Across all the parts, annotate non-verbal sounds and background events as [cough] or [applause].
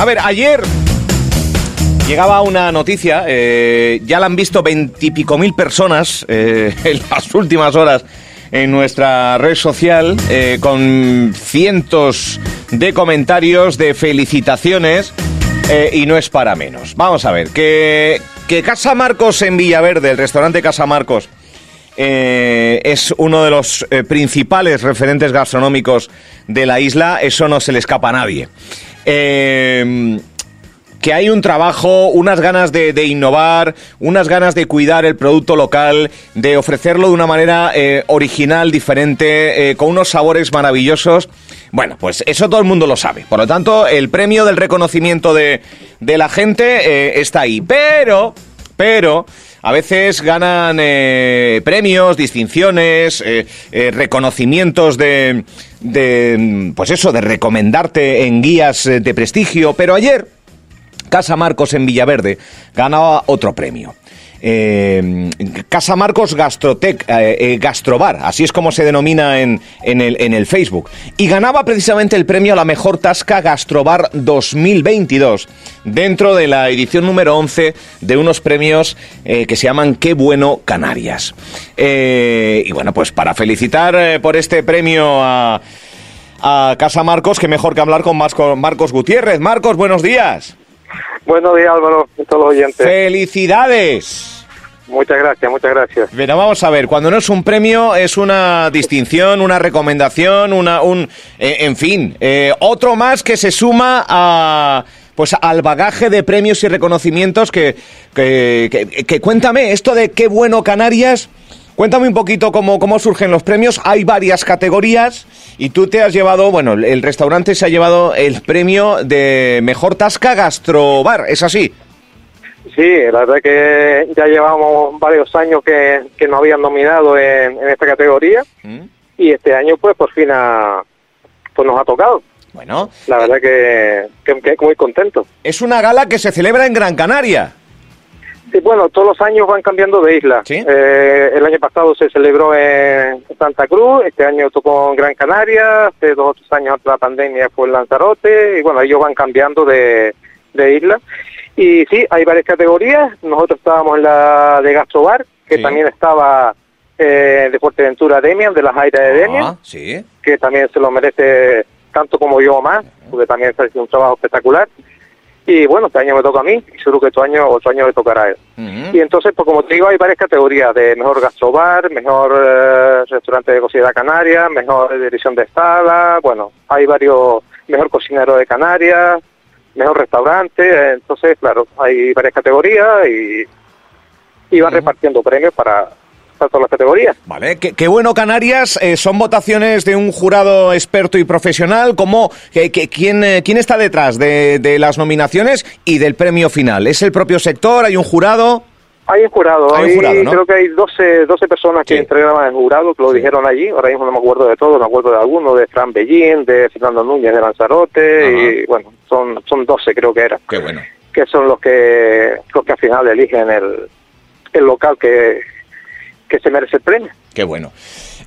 A ver, ayer llegaba una noticia, eh, ya la han visto veintipico mil personas eh, [laughs] en las últimas horas en nuestra red social, eh, con cientos de comentarios, de felicitaciones, y no es para menos. Vamos a ver, que, que Casa Marcos en Villaverde, el restaurante Casa Marcos, es uno de los principales referentes gastronómicos de la isla, eso no se le escapa a nadie. Eh, que hay un trabajo, unas ganas de, innovar, unas ganas de cuidar el producto local, de ofrecerlo de una manera eh, original, diferente, eh, con unos sabores maravillosos. Bueno, pues eso todo el mundo lo sabe. Por lo tanto, el premio del reconocimiento de, la gente eh, está ahí. Pero, pero, a veces ganan premios, distinciones, reconocimientos de, de, pues eso, de recomendarte en guías de prestigio. Pero ayer Casa Marcos en Villaverde ganaba otro premio. Eh, Casa Marcos Gastrotec, eh, eh, Gastrobar, así es como se denomina en, el, en, el, Facebook. Y ganaba precisamente el premio a la mejor tasca Gastrobar 2022, dentro de la edición número 11 de unos premios que se llaman Qué bueno Canarias. y bueno, pues para felicitar por este premio a, a Casa Marcos, que mejor que hablar con Marcos Gutiérrez. Marcos, buenos días. Buenos días, Álvaro, y todos los oyentes. ¡Felicidades! Muchas gracias, muchas gracias. Pero vamos a ver, cuando no es un premio, es una distinción, una recomendación, una, un, eh, en fin, eh, otro más que se suma a, pues al bagaje de premios y reconocimientos que, que, que cuéntame, esto de qué bueno Canarias, Cuéntame un poquito cómo, cómo surgen los premios. Hay varias categorías y tú te has llevado, bueno, el restaurante se ha llevado el premio de Mejor Tasca Gastrobar, ¿es así? Sí, la verdad que ya llevamos varios años que, que nos habían nominado en, esta categoría mm. y este año pues por fin pues nos ha tocado. Bueno. La verdad que, que, que muy contento. Es una gala que se celebra en Gran Canaria. Sí, bueno, todos los años van cambiando de isla. Eh, el año pasado se celebró en Santa Cruz, este año tocó en Gran Canaria, hace dos o tres años antes de la pandemia fue en Lanzarote, y bueno, ellos van cambiando de, isla. Y sí, hay varias categorías. Nosotros estábamos en la de Gastrobar, que también estaba eh, de Fuerteventura Demian, de las Aires de Demian, ah, sí. que también se lo merece tanto como yo más, porque también ha hecho un trabajo espectacular. Y bueno, este año me toca a mí y seguro que otro año, otro año le tocará a él. Y entonces, pues como te digo, hay varias categorías de mejor gastrobar, mejor eh, restaurante de cocina canaria, mejor dirección de estada, bueno, hay varios, mejor cocinero de Canarias, mejor restaurante, entonces, claro, hay varias categorías y, y van repartiendo premios para, todas las categorías. Vale, qué, bueno Canarias, eh, son votaciones de un jurado experto y profesional, ¿cómo, que, quién, eh, ¿quién está detrás de, las nominaciones y del premio final? ¿Es el propio sector? ¿Hay un jurado? Hay un jurado, hay, creo que hay 12, 12 personas que entregaban el jurado, que lo dijeron allí, ahora mismo no me acuerdo de todos, me acuerdo de algunos, de Fran Bellín, de Fernando Núñez de Lanzarote, y bueno, son, son 12 creo que eran. Qué bueno. Que son los que, los que al final eligen el, el local que, que se merece el premio. Qué bueno.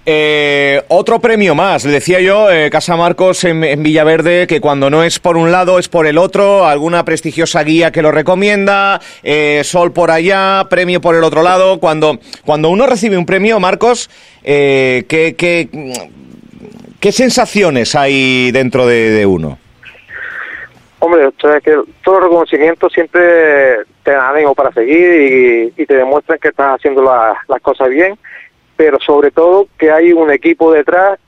Eh, otro premio más, le decía yo, eh, Casa Marcos en, Villaverde, que cuando no es por un lado es por el otro, alguna prestigiosa guía que lo recomienda, eh, Sol por allá, premio por el otro lado. Cuando, cuando uno recibe un premio, Marcos, ¿qué, qué, qué, sensaciones hay dentro de, uno? Hombre, que todo reconocimiento siempre te dan ánimo para seguir y, te demuestran que estás haciendo las cosas bien, pero sobre todo que hay un equipo detrás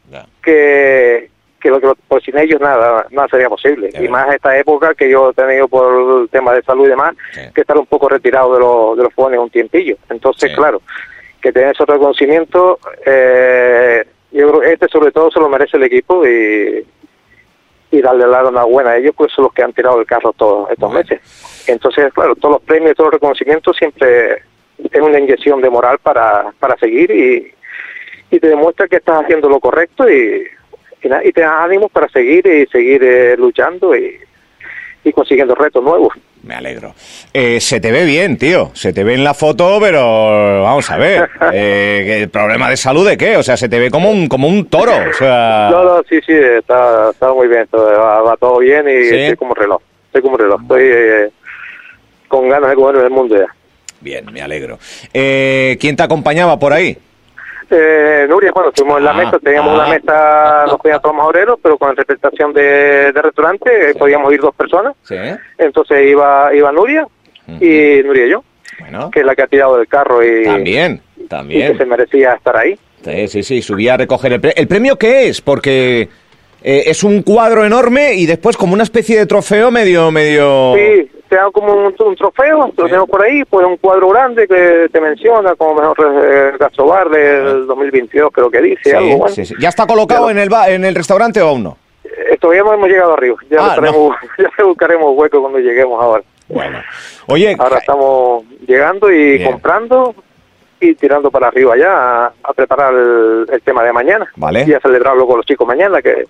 que, que, lo, que por sin ellos nada, nada sería posible. y más esta época que yo he tenido por el tema de salud y demás, que estar un poco retirado de, los de los jóvenes un tiempillo. Entonces, claro, que tener ese reconocimiento, eh, yo creo que este sobre todo se lo merece el equipo y, y darle la enhorabuena a ellos, pues son los que han tirado el carro todos estos meses. Entonces, claro, todos los premios, todos los reconocimientos siempre es una inyección de moral para, para seguir y, y te demuestra que estás haciendo lo correcto y, y, te da ánimos para seguir y seguir eh, luchando y, y consiguiendo retos nuevos. Me alegro. Eh, se te ve bien, tío. Se te ve en la foto, pero vamos a ver. [laughs] Eh, ¿El problema de salud de qué? O sea, se te ve como un como un toro. O sea... No, no, sí, sí, está, está muy bien. va, todo bien y ¿Sí? como reloj. estoy como reloj, estoy eh, con ganas de comerme el mundo ya. Bien, me alegro. Eh, ¿Quién te acompañaba por ahí? Eh, Nuria, bueno, estuvimos en la Ah, mesa, teníamos ah. una mesa, nos pedían todos los obreros, pero con representación de, de restaurante, eh, podíamos ir dos personas. Sí. Entonces iba iba Nuria y Nuria y yo, Bueno, que es la que ha tirado del carro y, también, y que también. se merecía estar ahí. Sí, sí, sí, subí a recoger el premio. ¿El premio qué es? Porque eh, es un cuadro enorme y después como una especie de trofeo medio, medio... Sí, te dan como un, un trofeo, lo tenemos por ahí, pues un cuadro grande que te menciona como mejor eh, gastrobar del 2022, creo que dice, Sí, algo bueno. sí, sí. ¿Ya está colocado en el, ba- en el restaurante o aún no? Eh, Todavía no hemos llegado arriba, ya, Ah, [laughs] ya buscaremos hueco cuando lleguemos ahora. Bueno. Oye, Ahora estamos llegando y Bien. comprando y tirando para arriba ya a, a preparar el, el tema de mañana. Vale. Y a celebrarlo con los chicos mañana, que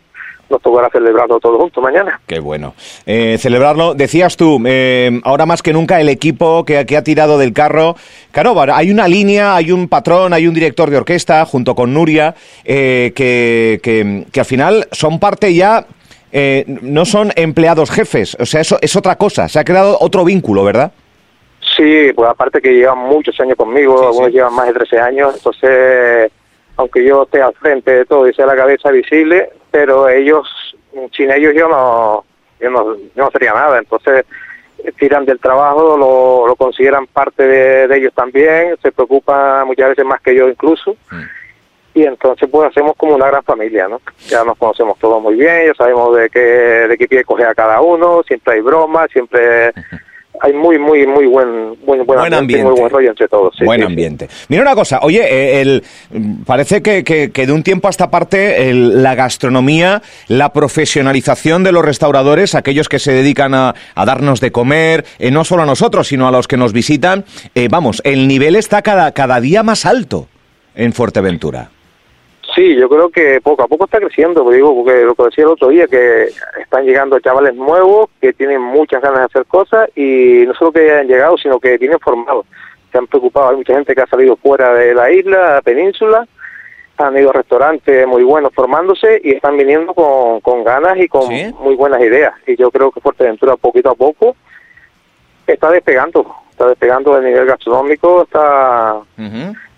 nos tocará celebrarlo todos juntos mañana. Qué bueno. Eh, celebrarlo, decías tú, eh, ahora más que nunca el equipo que, que ha tirado del carro. Claro, hay una línea, hay un patrón, hay un director de orquesta junto con Nuria, eh, que, que- que al final son parte ya, eh, no son empleados jefes, o sea, eso es otra cosa, se ha creado otro vínculo, ¿verdad? Sí, pues aparte que llevan muchos años conmigo, Sí, algunos sí. llevan más de 13 años, entonces, yo esté al frente de todo y sea la cabeza visible, pero ellos, sin ellos yo no, yo no, yo no sería nada, entonces eh, tiran del trabajo, lo, lo consideran parte de, de ellos también, se preocupan muchas veces más que yo incluso, y entonces pues hacemos como una gran familia, ¿no? Ya nos conocemos todos muy bien, ya sabemos de qué, de qué pie coge a cada uno, siempre hay bromas, siempre [laughs] hay muy, muy, muy buen, buen, buen, Buen ambiente, ambiente. muy buen rollo entre todos. sí, Buen sí, sí. ambiente. Mira una cosa, oye, eh, el, parece que, que- que de un tiempo a esta parte el- la gastronomía, la profesionalización de los restauradores, aquellos que se dedican a, a darnos de comer, eh, no solo a nosotros, sino a los que nos visitan, eh, vamos, el nivel está cada, cada día más alto en Fuerteventura. Sí, yo creo que poco a poco está creciendo, porque digo, porque lo que decía el otro día, que están llegando chavales nuevos que tienen muchas ganas de hacer cosas y no solo que hayan llegado, sino que vienen formados. Se han preocupado, hay mucha gente que ha salido fuera de la isla, la península, han ido a restaurantes muy buenos formándose y están viniendo con, con ganas y con ¿Sí? muy buenas ideas. Y yo creo que Fuerteventura poquito a poco está despegando, está despegando el nivel gastronómico, está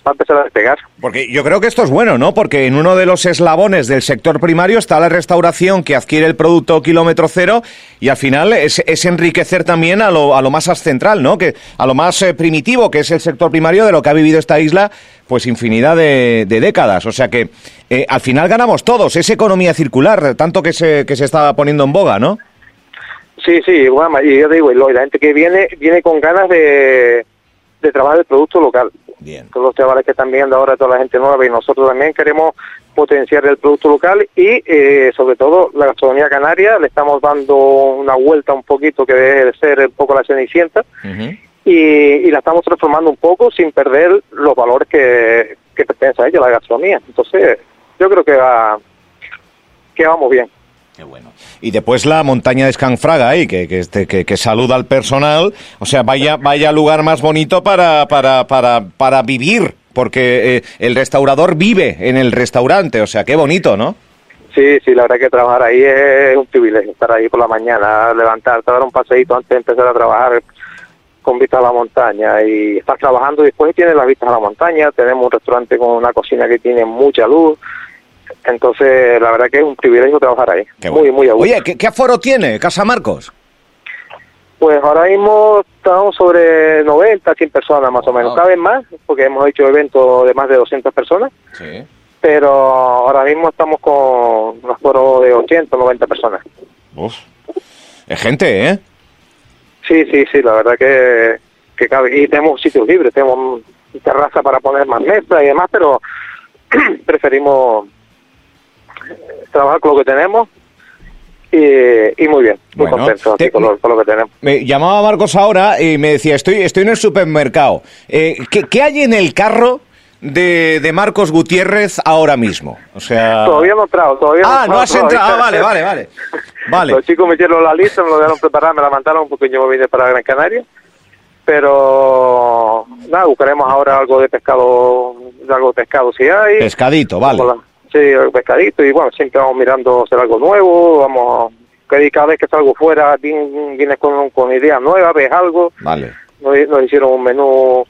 va a empezar a despegar. Porque yo creo que esto es bueno, ¿no? Porque en uno de los eslabones del sector primario está la restauración que adquiere el producto kilómetro cero y al final es, es enriquecer también a lo, a lo más central, ¿no? Que, a lo más eh, primitivo, que es el sector primario de lo que ha vivido esta isla, pues infinidad de, de décadas. O sea que eh, al final ganamos todos, es economía circular, tanto que se, que se está poniendo en boga, ¿no? Sí, sí, bueno, y yo digo, y la gente que viene, viene con ganas de, de trabajar el producto local. Bien. Todos los chavales que están viendo ahora, toda la gente nueva, y nosotros también queremos potenciar el producto local y eh, sobre todo la gastronomía canaria, le estamos dando una vuelta un poquito que debe de ser un poco la cenicienta y, y la estamos transformando un poco sin perder los valores que, que pertenecen a ella, la gastronomía. Entonces, yo creo que va que vamos bien. Qué bueno. Y después la montaña de Scanfraga ahí, que, que, este- que, que saluda al personal. O sea, vaya, vaya lugar más bonito para, para, para, para vivir, porque eh, el restaurador vive en el restaurante. O sea, qué bonito, ¿no? Sí, sí, la verdad que trabajar ahí es un privilegio, estar ahí por la mañana, levantarte, dar un paseíto antes de empezar a trabajar con vista a la montaña y estar trabajando después tienes las vistas a la montaña, tenemos un restaurante con una cocina que tiene mucha luz, entonces la verdad que es un privilegio trabajar ahí, Qué muy, bueno. muy a gusto. Oye, ¿qué, qué aforo tiene Casa Marcos? Pues ahora mismo estamos sobre 90, 100 personas más o menos, cada vez más, porque hemos hecho eventos de más de 200 personas, Sí. pero ahora mismo estamos con un aforo de 80, 90 personas. Uf. Es gente, ¿eh? Sí, sí, sí, la verdad que, que cabe. Y tenemos sitios libres, tenemos terraza para poner más mesas y demás, pero [clears throat] preferimos trabajar con lo que tenemos y, y muy bien, muy Bueno, te- con, lo, con lo que tenemos. Me llamaba Marcos ahora y me decía, estoy, estoy en el supermercado. Eh, ¿qué, qué hay en el carro de, de Marcos Gutiérrez ahora mismo? O sea... Todavía no he entrado, todavía Ah, no has entrado. Ah, vale, vale, vale. [laughs] Vale. Los chicos me hicieron la lista, me lo dejaron preparar, me la mandaron porque yo me vine para Gran Canaria. Pero nada, buscaremos ahora algo de pescado, algo de pescado si hay. Pescadito, vale. La- sí, el pescadito y bueno, siempre vamos mirando hacer algo nuevo, vamos que cada vez que salgo fuera vienes con, con ideas nuevas, ves algo. Vale. Nos, nos hicieron un menú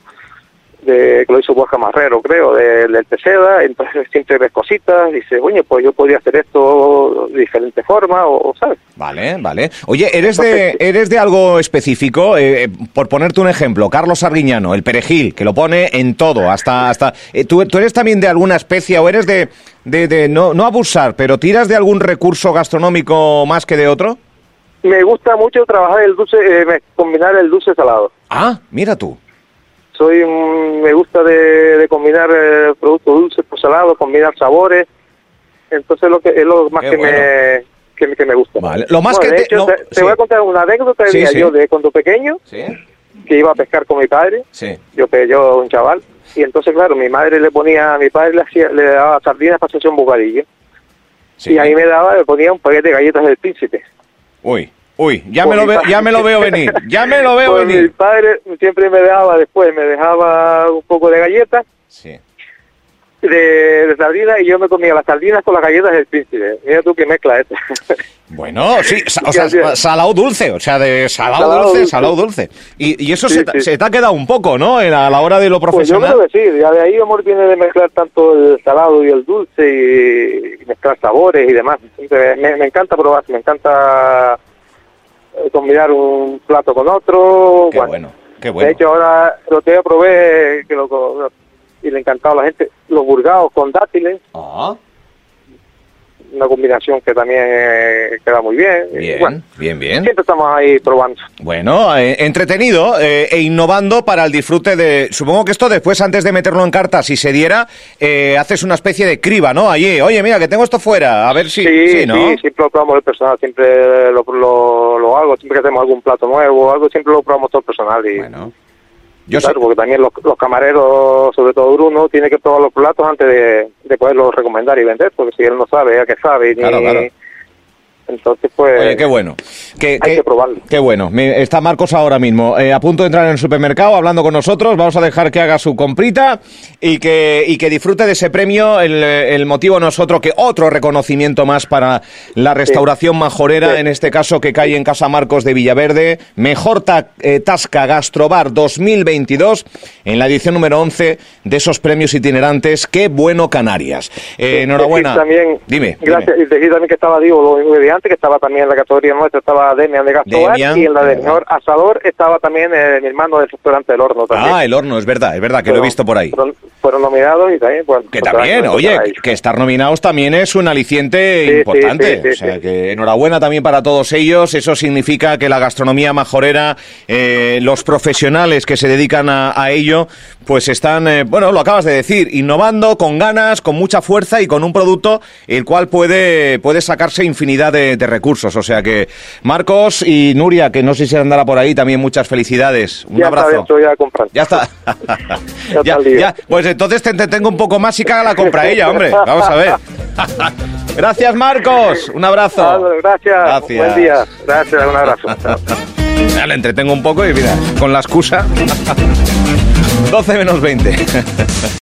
de, que lo hizo Borja Marrero, creo, de- del Teseda, entonces siempre ves cositas, dices, oye, pues yo podría hacer esto de diferente forma, o, ¿sabes? Vale, vale. Oye, ¿eres de, eres de algo específico? Eh, eh, por ponerte un ejemplo, Carlos Arguiñano, el perejil, que lo pone en todo, hasta... hasta eh, ¿tú, tú eres también de alguna especie o eres de, de, de no, no abusar, pero tiras de algún recurso gastronómico más que de otro? Me gusta mucho trabajar el dulce, eh, combinar el dulce salado. Ah, mira tú. Soy, me gusta de, de combinar eh, productos dulces por salado, combinar sabores. Entonces lo que es lo más Qué que, bueno. me, que, me- que me gusta. Vale. Lo más Bueno, que de te- hecho, no, te, te sí. voy a contar una anécdota Sí, yo de cuando pequeño, que iba a pescar con mi padre. Yo pe- yo un chaval y entonces claro, mi madre le ponía, a mi padre le hacía, le daba sardinas para hacerse un bocadillo y ahí me daba, le ponía un paquete de galletas del príncipe. Uy, uy, ya me, lo padre. ya me lo veo venir, ya me lo veo Pues mi venir. padre siempre me dejaba después, me dejaba un poco de galletas Sí. de, de sardinas y yo me comía las sardinas con las galletas del príncipe. Mira tú qué mezcla esta. [laughs] Bueno, sí, o sea, salado dulce, o sea, de salado, Salado dulce, dulce. salado dulce. Y, y eso Sí, se, te- sí. se te ha quedado un poco, ¿no? En- A la hora de lo Pues yo profesional. creo que sí, ya de ahí amor viene de mezclar tanto el salado y el dulce y, mezclar sabores y demás. Me, me encanta probar, me encanta combinar un plato con otro. Qué bueno, qué bueno. De hecho ahora lo que probé que lo, y le encantaba a la gente, los burgados con dátiles, Ah, una combinación que también eh, queda muy bien. Bien, bueno, bien, bien. siempre estamos ahí probando. Bueno, eh, entretenido eh, e innovando para el disfrute de... Supongo que esto después, antes de meterlo en carta, si se diera, eh, haces una especie de criba, ¿no? Allí, oye, mira, que tengo esto fuera, a ver si... Sí, sí, ¿no? sí, siempre lo probamos el personal, siempre lo, lo, lo hago, siempre que hacemos algún plato nuevo, algo siempre lo probamos todo el personal. Y, Bueno, yo sé... claro, porque también los, los camareros, sobre todo Bruno, tiene que probar los platos antes de, de poderlos recomendar y vender, porque si él no sabe, a qué sabe, ni- Claro, claro. Entonces pues Oye, qué bueno. Qué, hay que probarlo. Qué bueno. Está Marcos ahora mismo eh, a punto de entrar en el supermercado hablando con nosotros. Vamos a dejar que haga su comprita y que, y que disfrute de ese premio. El, el motivo no es otro que otro reconocimiento más para la restauración majorera, Sí. en este caso que cae en Casa Marcos de Villaverde. Mejor ta- eh, Tasca Gastrobar 2022 en la edición número 11 de esos premios itinerantes. Qué bueno Canarias. Eh, enhorabuena. También, dime. Gracias. dime. Y decir también que estaba Diego, los que estaba también en la categoría nuestra, estaba Demian de Demian, y en la del verdad. mejor asador estaba también eh, mi hermano del restaurante del horno también. Ah, el horno, es verdad, es verdad que lo he visto por ahí. Fueron nominados y también, Que también, oye, que estar nominados también es un aliciente Sí, importante. sí, sí, o sea, que enhorabuena también para todos ellos. Eso significa que la gastronomía majorera, eh, los profesionales que se dedican a, a ello, pues están, eh, bueno, lo acabas de decir, innovando con ganas, con mucha fuerza y con un producto el cual puede, puede sacarse infinidad de, de recursos. O sea que, Marcos y Nuria, que no sé si andará por ahí, también muchas felicidades. Un ya abrazo. Está dentro ya. [laughs] Ya está. Ya ya. Pues entonces te entretengo un poco más y haga la compra ella, hombre. Vamos a ver. [laughs] Gracias, Marcos. Un abrazo. Gracias. Gracias. Buen día. Gracias. Un abrazo. [laughs] Ya le entretengo un poco y mira, con la excusa. [laughs] 12 menos 20.